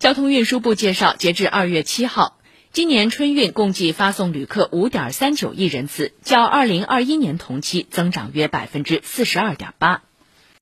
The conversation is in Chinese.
交通运输部介绍截至二月七号今年春运共计发送旅客五点三九亿人次较二零二一年同期增长约百分之四十二点八。